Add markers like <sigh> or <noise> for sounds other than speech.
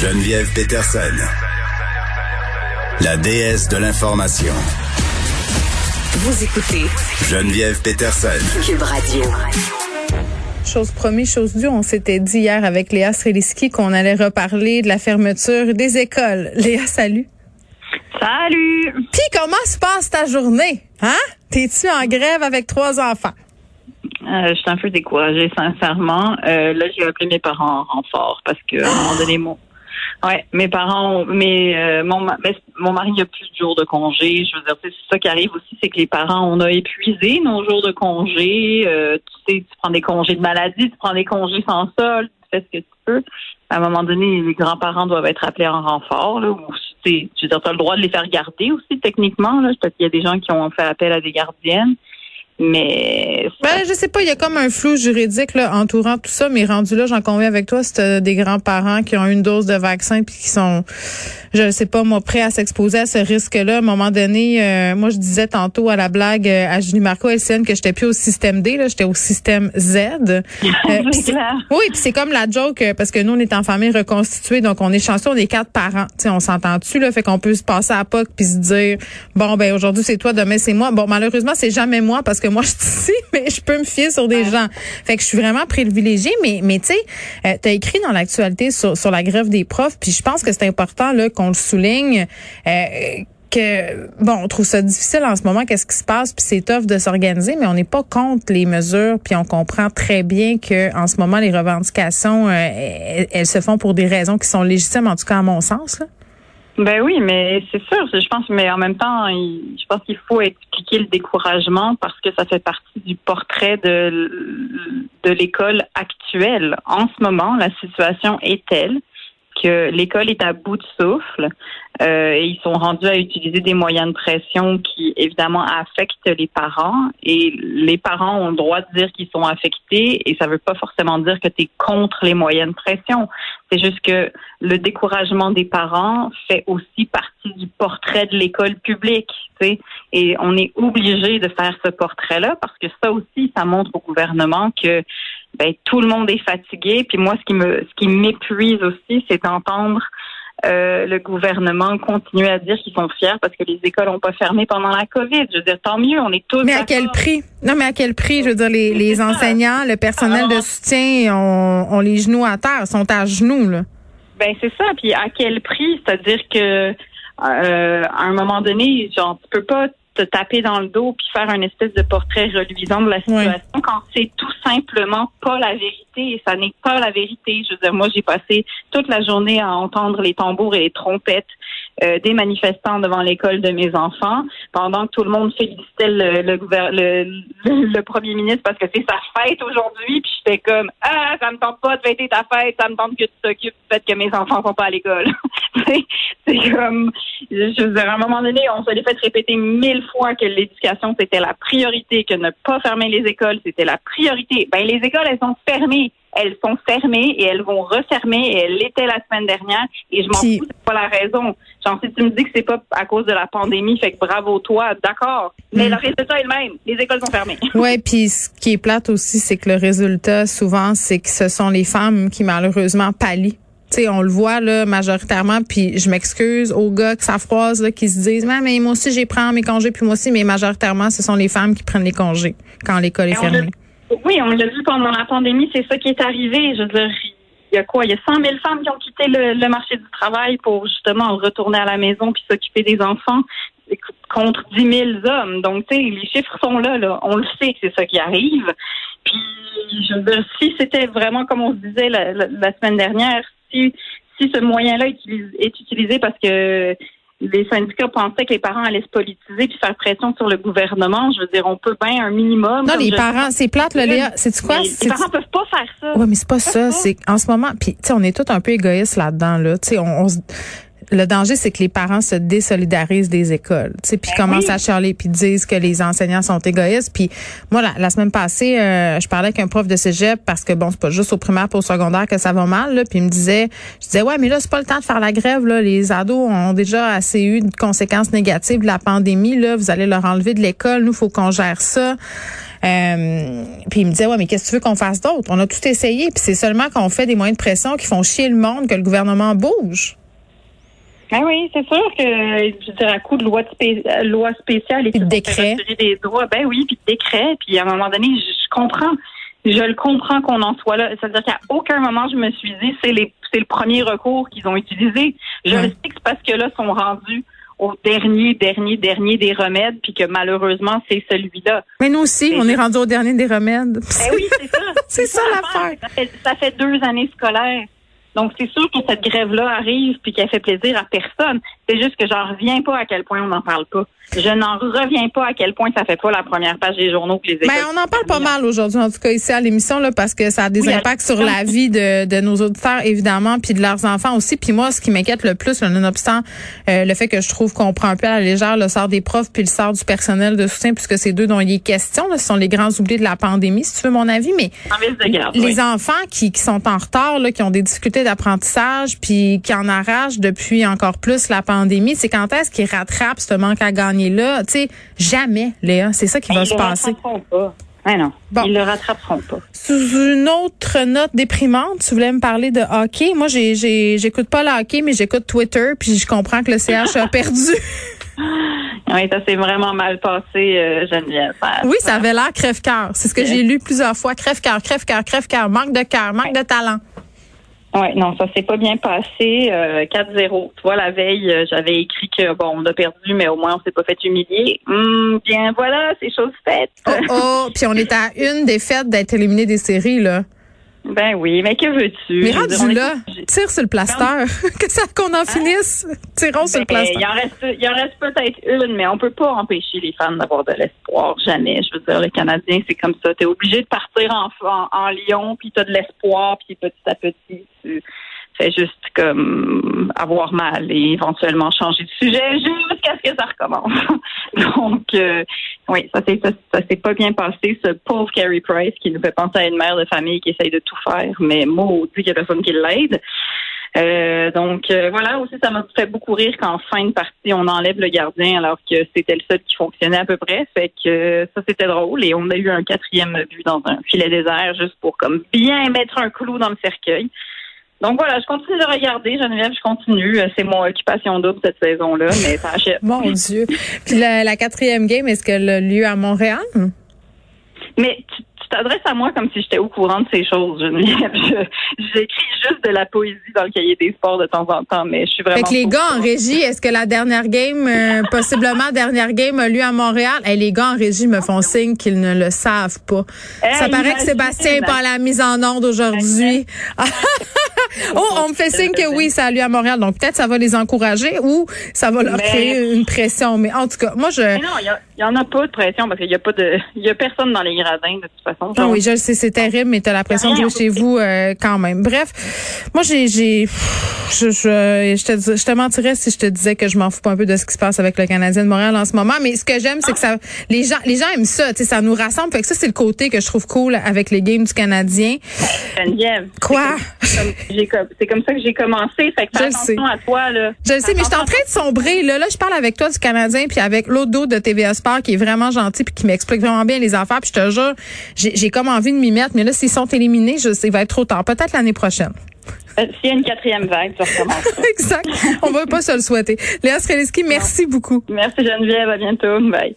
Geneviève Peterson, la déesse de l'information. Vous écoutez Geneviève Peterson. Cube Radio. Chose promise, chose due, on s'était dit hier avec Léa Streliski qu'on allait reparler de la fermeture des écoles. <laughs> Léa, salut. Salut! Puis comment se passe ta journée? Hein? T'es-tu en grève avec trois enfants? Euh, je suis un peu découragée, sincèrement. Euh, là, j'ai appelé mes parents en renfort parce que à un moment donné, mon, ouais, mes parents, mais euh, mon, ma- mais mon mari a plus de jours de congé. Je veux dire, c'est ça qui arrive aussi, c'est que les parents, on a épuisé nos jours de congé. Euh, tu sais, tu prends des congés de maladie, tu prends des congés sans solde, tu fais ce que tu peux. À un moment donné, les grands-parents doivent être appelés en renfort. Là, ou, tu t'as le droit de les faire garder aussi, techniquement. Là, peut-être qu'il y a des gens qui ont fait appel à des gardiennes. Mais Ben, je sais pas, il y a comme un flou juridique là, entourant tout ça, mais rendu là, j'en conviens avec toi, c'est des grands-parents qui ont une dose de vaccin puis qui sont, je sais pas, moi, prêts à s'exposer à ce risque-là. À un moment donné, euh, moi, je disais tantôt à la blague euh, à Julie Marco LCN que j'étais plus au système D, là, j'étais au système Z. Euh, <laughs> clair. oui, puis c'est comme la joke euh, parce que nous on est en famille reconstituée, donc on est chanceux, on est quatre parents. Tu sais, on s'entend-tu là, fait qu'on peut se passer à POC puis se dire bon ben aujourd'hui c'est toi, demain c'est moi. Bon malheureusement c'est jamais moi parce que moi <laughs> je suis ici, mais je peux me fier sur des gens. Fait que je suis vraiment privilégiée, mais mais tu sais, euh, t'as écrit dans l'actualité sur sur la grève des profs, puis je pense que c'est important là qu'on le souligne. Euh, que bon, on trouve ça difficile en ce moment, qu'est-ce qui se passe, puis c'est tough de s'organiser, mais on n'est pas contre les mesures, puis on comprend très bien que en ce moment les revendications, euh, elles, elles se font pour des raisons qui sont légitimes, en tout cas à mon sens. Là. Ben oui, mais c'est sûr, je pense, mais en même temps, je pense qu'il faut expliquer le découragement parce que ça fait partie du portrait de, de l'école actuelle. En ce moment, la situation est telle que l'école est à bout de souffle. Euh, et ils sont rendus à utiliser des moyens de pression qui, évidemment, affectent les parents. Et les parents ont le droit de dire qu'ils sont affectés et ça ne veut pas forcément dire que tu es contre les moyens de pression. C'est juste que le découragement des parents fait aussi partie du portrait de l'école publique. tu sais. Et on est obligé de faire ce portrait-là parce que ça aussi, ça montre au gouvernement que ben, tout le monde est fatigué. Puis moi, ce qui me, ce qui m'épuise aussi, c'est d'entendre euh, le gouvernement continuer à dire qu'ils sont fiers parce que les écoles n'ont pas fermé pendant la COVID. Je veux dire, tant mieux, on est tous. Mais à quel prix? Non, mais à quel prix? Je veux dire, les, les enseignants, le personnel Alors- de soutien ont, ont les genoux à terre, sont à genoux là. Ben c'est ça. Puis à quel prix? C'est-à-dire que euh, à un moment donné, genre tu peux pas te taper dans le dos puis faire un espèce de portrait reluisant de la situation quand c'est tout simplement pas la vérité et ça n'est pas la vérité. Je veux dire, moi j'ai passé toute la journée à entendre les tambours et les trompettes euh, des manifestants devant l'école de mes enfants, pendant que tout le monde félicitait le, le, le, le- premier ministre parce que c'est sa fête aujourd'hui, puis j'étais comme ah ça me tente pas de fêter ta fête, ça me tente que tu t'occupes du fait que mes enfants sont pas à l'école. <laughs> c'est c'est comme je veux dire, à un moment donné, on se l'est fait répéter mille fois que l'éducation c'était la priorité, que ne pas fermer les écoles c'était la priorité. Ben les écoles elles sont fermées elles sont fermées et elles vont refermer et elles l'étaient la semaine dernière et je m'en fous, c'est pas la raison. Genre, si tu me dis que c'est pas à cause de la pandémie, fait que bravo toi, d'accord. Mais Mm. le résultat est le même. Les écoles sont fermées. <laughs> Ouais, puis ce qui est plate aussi, c'est que le résultat, souvent, c'est que ce sont les femmes qui malheureusement pallient. Tu sais, on le voit là majoritairement, puis je m'excuse aux gars que ça froise là, qui se disent, mais, mais moi aussi j'ai pris mes congés, puis moi aussi, mais majoritairement, ce sont les femmes qui prennent les congés quand l'école est on fermée. Oui, on l'a vu pendant la pandémie, c'est ça qui est arrivé. Je veux dire, il y a quoi? Il y a 100 000 femmes qui ont quitté le, le marché du travail pour justement retourner à la maison puis s'occuper des enfants contre 10 000 hommes. Donc, tu sais, les chiffres sont là, là. On le sait que c'est ça qui arrive. Puis, je veux dire, si c'était vraiment comme on se disait la, la- semaine dernière, si, si ce moyen-là est utilisé parce que les syndicats pensaient que les parents allaient se politiser puis faire pression sur le gouvernement, je veux dire, on peut bien un minimum. Non, les parents, c'est plate, là, Léa. C'est quoi? Les parents peuvent pas faire ça. Ouais, mais c'est pas ça. C'est en ce moment, puis tu sais, on est tous un peu égoïstes là-dedans. Là, tu sais, on, on se- le danger, c'est que les parents se désolidarisent des écoles, tu sais, puis Ben commencent oui. à charler, puis disent que les enseignants sont égoïstes. Puis moi, la, la semaine passée, euh, je parlais avec un prof de cégep parce que bon, c'est pas juste au primaire, pour au secondaire que ça va mal. Là, puis il me disait, je disais ouais, mais là c'est pas le temps de faire la grève. Là, les ados ont déjà assez eu de conséquences négatives de la pandémie. Là, vous allez leur enlever de l'école. Nous, faut qu'on gère ça. Euh, puis il me disait, ouais, mais qu'est-ce que tu veux qu'on fasse d'autre? On a tout essayé, puis c'est seulement qu'on fait des moyens de pression qui font chier le monde que le gouvernement bouge. Ben oui, c'est sûr que, je dirais, à coup de loi, de spé- euh, loi spéciale et Puis de décret. des droits, ben oui, puis de décret, puis à un moment donné, je, comprends, je le comprends qu'on en soit là. C'est-à-dire qu'à aucun moment je me suis dit, c'est les, c'est le premier recours qu'ils ont utilisé. Je Ouais. le sais que c'est parce que là, ils sont rendus au dernier, dernier, dernier des remèdes, puis que malheureusement, c'est celui-là. Mais nous aussi, on est rendu au dernier des remèdes. Ben oui, c'est ça. <laughs> C'est ça, l'affaire. Ça fait deux années scolaires. Donc, c'est sûr que cette grève-là arrive puis qu'elle fait plaisir à personne. C'est juste que j'en reviens pas à quel point on n'en parle pas. Je n'en reviens pas à quel point ça fait pas la première page des journaux que les écoles. Ben, on en parle pas mal aujourd'hui, en tout cas ici à l'émission, là, parce que ça a des Oui, impacts sur la vie de, de nos auditeurs, évidemment, puis de leurs enfants aussi. Puis moi, ce qui m'inquiète le plus, là, nonobstant euh, le fait que je trouve qu'on prend un peu à la légère le sort des profs puis le sort du personnel de soutien, puisque c'est d'eux dont il est question. Là, ce sont les grands oubliés de la pandémie, si tu veux mon avis. Mais En garde, les oui. enfants qui, qui sont en retard, là, qui ont des difficultés d'apprentissage, puis qui en arrachent depuis encore plus la pandémie, c'est quand est-ce qu'ils rattrapent ce manque à gagner-là? Tu sais, jamais, Léa. C'est ça qui va ils se le passer. rattraperont pas. Ah non, Bon. ils le rattraperont pas. Sous une autre note déprimante, tu voulais me parler de hockey? Moi, j'écoute pas le hockey, mais j'écoute Twitter, puis je comprends que le CH a perdu. <laughs> <laughs> Oui, ça s'est vraiment mal passé, euh, Geneviève. Ça- oui, ça avait l'air crève-cœur. C'est ce que j'ai lu plusieurs fois. Crève-cœur, crève-cœur, crève-cœur. Manque de cœur, manque de talent. Ouais, non, ça s'est pas bien passé. Euh, 4-0. Tu vois, la veille, euh, j'avais écrit que bon, on a perdu, mais au moins on s'est pas fait humilier. Hum, bien voilà, c'est chose faite. Oh, oh. Puis on est à une défaite d'être éliminé des séries, là. Ben oui, mais que veux-tu? Mais rendu là, tire sur le plaster. <laughs> que ça qu'on en finisse. Tirons sur le Ben, plaster. il en reste, il en reste peut-être une, mais on peut pas empêcher les fans d'avoir de l'espoir. Jamais. Je veux dire, le Canadien, c'est comme ça. T'es obligé de partir en, en, en Lyon, puis t'as de l'espoir, puis petit à petit, tu juste comme avoir mal et éventuellement changer de sujet jusqu'à ce que ça recommence. <laughs> Donc, euh, oui, ça s'est ça, pas bien passé. Ce pauvre Carey Price qui nous fait penser à une mère de famille qui essaye de tout faire, mais maudit qu'il y a personne qui l'aide. Euh, donc euh, voilà aussi ça m'a fait beaucoup rire qu'en fin de partie on enlève le gardien alors que c'était le seul qui fonctionnait à peu près fait que ça c'était drôle et on a eu un quatrième but dans un filet désert juste pour comme bien mettre un clou dans le cercueil donc voilà je continue de regarder Geneviève je continue Euh, c'est mon occupation double cette saison là <laughs> mais ça achève Mon Dieu. Puis la, la quatrième game, est-ce qu'elle a lieu à Montréal? mais tu t'adresses à moi comme si j'étais au courant de ces choses, Geneviève. <laughs> J'écris juste de la poésie dans le cahier des sports de temps en temps, mais je suis vraiment. Fait que les gars en régie, est-ce que la dernière game, euh, <laughs> possiblement dernière game, a lieu à Montréal? Hey, les gars en régie me font signe qu'ils ne le savent pas. Hey, Ça paraît que. Sébastien est pas à la mise en onde aujourd'hui. <laughs> oh, on me fait signe que oui, ça a lieu à Montréal. Donc peut-être ça va les encourager ou ça va leur Mais- créer une pression. Mais en tout cas, moi je. Mais non, il y a- il y, en a pas de pression parce qu'il y a pas de, il y a personne dans les gradins de toute façon. Ah oui, je le sais, c'est terrible, mais t'as la pression de jouer chez vous euh, quand même. Bref, moi j'ai, j'ai, je, je, je te, je te mentirais si je te disais que je m'en fous pas un peu de ce qui se passe avec le Canadien de Montréal en ce moment. Mais ce que j'aime, c'est que ça, les gens, les gens aiment ça, tu sais, ça nous rassemble. Fait que ça, c'est le côté que je trouve cool avec les games du Canadien. Geneviève. Quoi? Comme, j'ai c'est comme ça que j'ai commencé. Fait que fais Je le sais. attention à toi là. Je le sais, mais je suis en Attention train de sombrer. Là, là, je parle avec toi du Canadien, puis avec l'autre dos de TVA Sport qui est vraiment gentil, puis qui m'explique vraiment bien les affaires. Puis je te jure, j'ai j'ai comme envie de m'y mettre, mais là, s'ils sont éliminés, je sais, il va être trop tard. Peut-être l'année prochaine. Euh, S'il y a une quatrième vague, tu recommences. <laughs> exact. On va pas se le souhaiter. Léa Streliski, merci beaucoup. Merci Geneviève, à bientôt. Bye.